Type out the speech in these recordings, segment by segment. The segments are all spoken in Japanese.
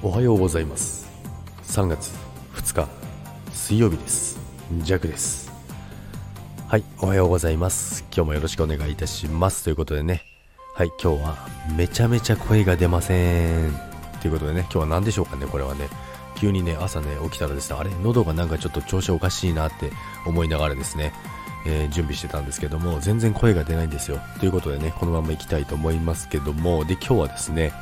おはようございます。3月2日水曜日です。ジャックです。はいおはようございます。今日もよろしくお願いいたします。ということでね。はい今日はめちゃめちゃ声が出ません。ということでね今日は何でしょうかねこれはね。急にね朝ね起きたらですねあれ喉がなんかちょっと調子おかしいなって思いながらですねえー、準備してたんですけども全然声が出ないんですよ。ということでねこのまま行きたいと思いますけども。で今日はですね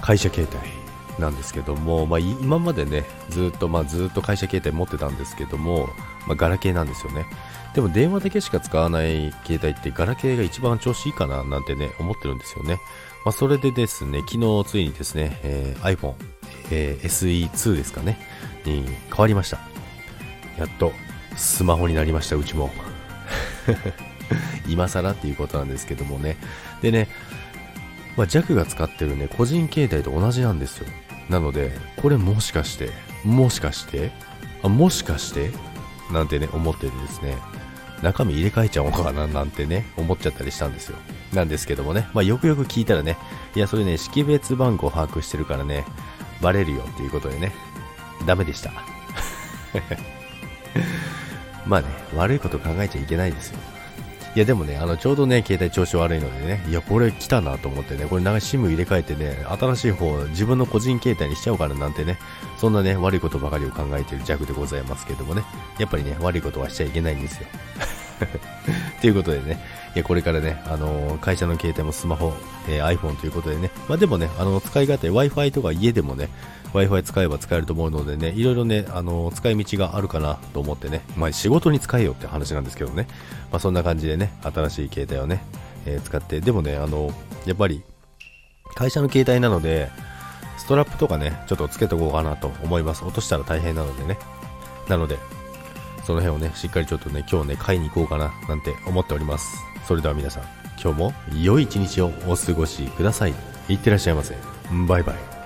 会社携帯。なんですけども、まあ、今までねずっと、まあ、ずっと会社携帯持ってたんですけども、まあ、ガラケーなんですよね。でも電話だけしか使わない携帯ってガラケーが一番調子いいかななんてね思ってるんですよね、まあ、それでですね昨日ついにですね、えー、iPhone、えー、SE2 ですかねに変わりました。やっとスマホになりましたうちも。今更っていうことなんですけどもね。でねまあ、弱が使ってるね、個人携帯と同じなんですよ。なので、これもしかして、もしかして、あ、もしかしてなんてね、思っててですね、中身入れ替えちゃおうかななんてね、思っちゃったりしたんですよ。なんですけどもね、まあ、よくよく聞いたらね、いや、それね、識別番号把握してるからね、バレるよっていうことでね、ダメでした。まあね、悪いこと考えちゃいけないですよ。いやでもね、あのちょうどね、携帯調子悪いのでね、いや、これ来たなと思ってね、これ長い SIM 入れ替えてね、新しい方、自分の個人携帯にしちゃおうかななんてね、そんなね、悪いことばかりを考えている弱でございますけどもね、やっぱりね、悪いことはしちゃいけないんですよ。ということでね、いやこれからね、あのー、会社の携帯もスマホ、えー、iPhone ということでね、まあ、でもね、あの使い勝手、Wi-Fi とか家でもね、Wi-Fi 使えば使えると思うのでね、いろいろね、あのー、使い道があるかなと思ってね、まあ、仕事に使えよって話なんですけどね、まあ、そんな感じでね、新しい携帯をね、え使って、でもね、あのやっぱり、会社の携帯なので、ストラップとかね、ちょっとつけとこうかなと思います。落としたら大変なのでね。なので、その辺をね、しっかりちょっとね、今日ね、買いに行こうかな、なんて思っております。それでは皆さん、今日も良い一日をお過ごしください。いってらっしゃいませ。バイバイ。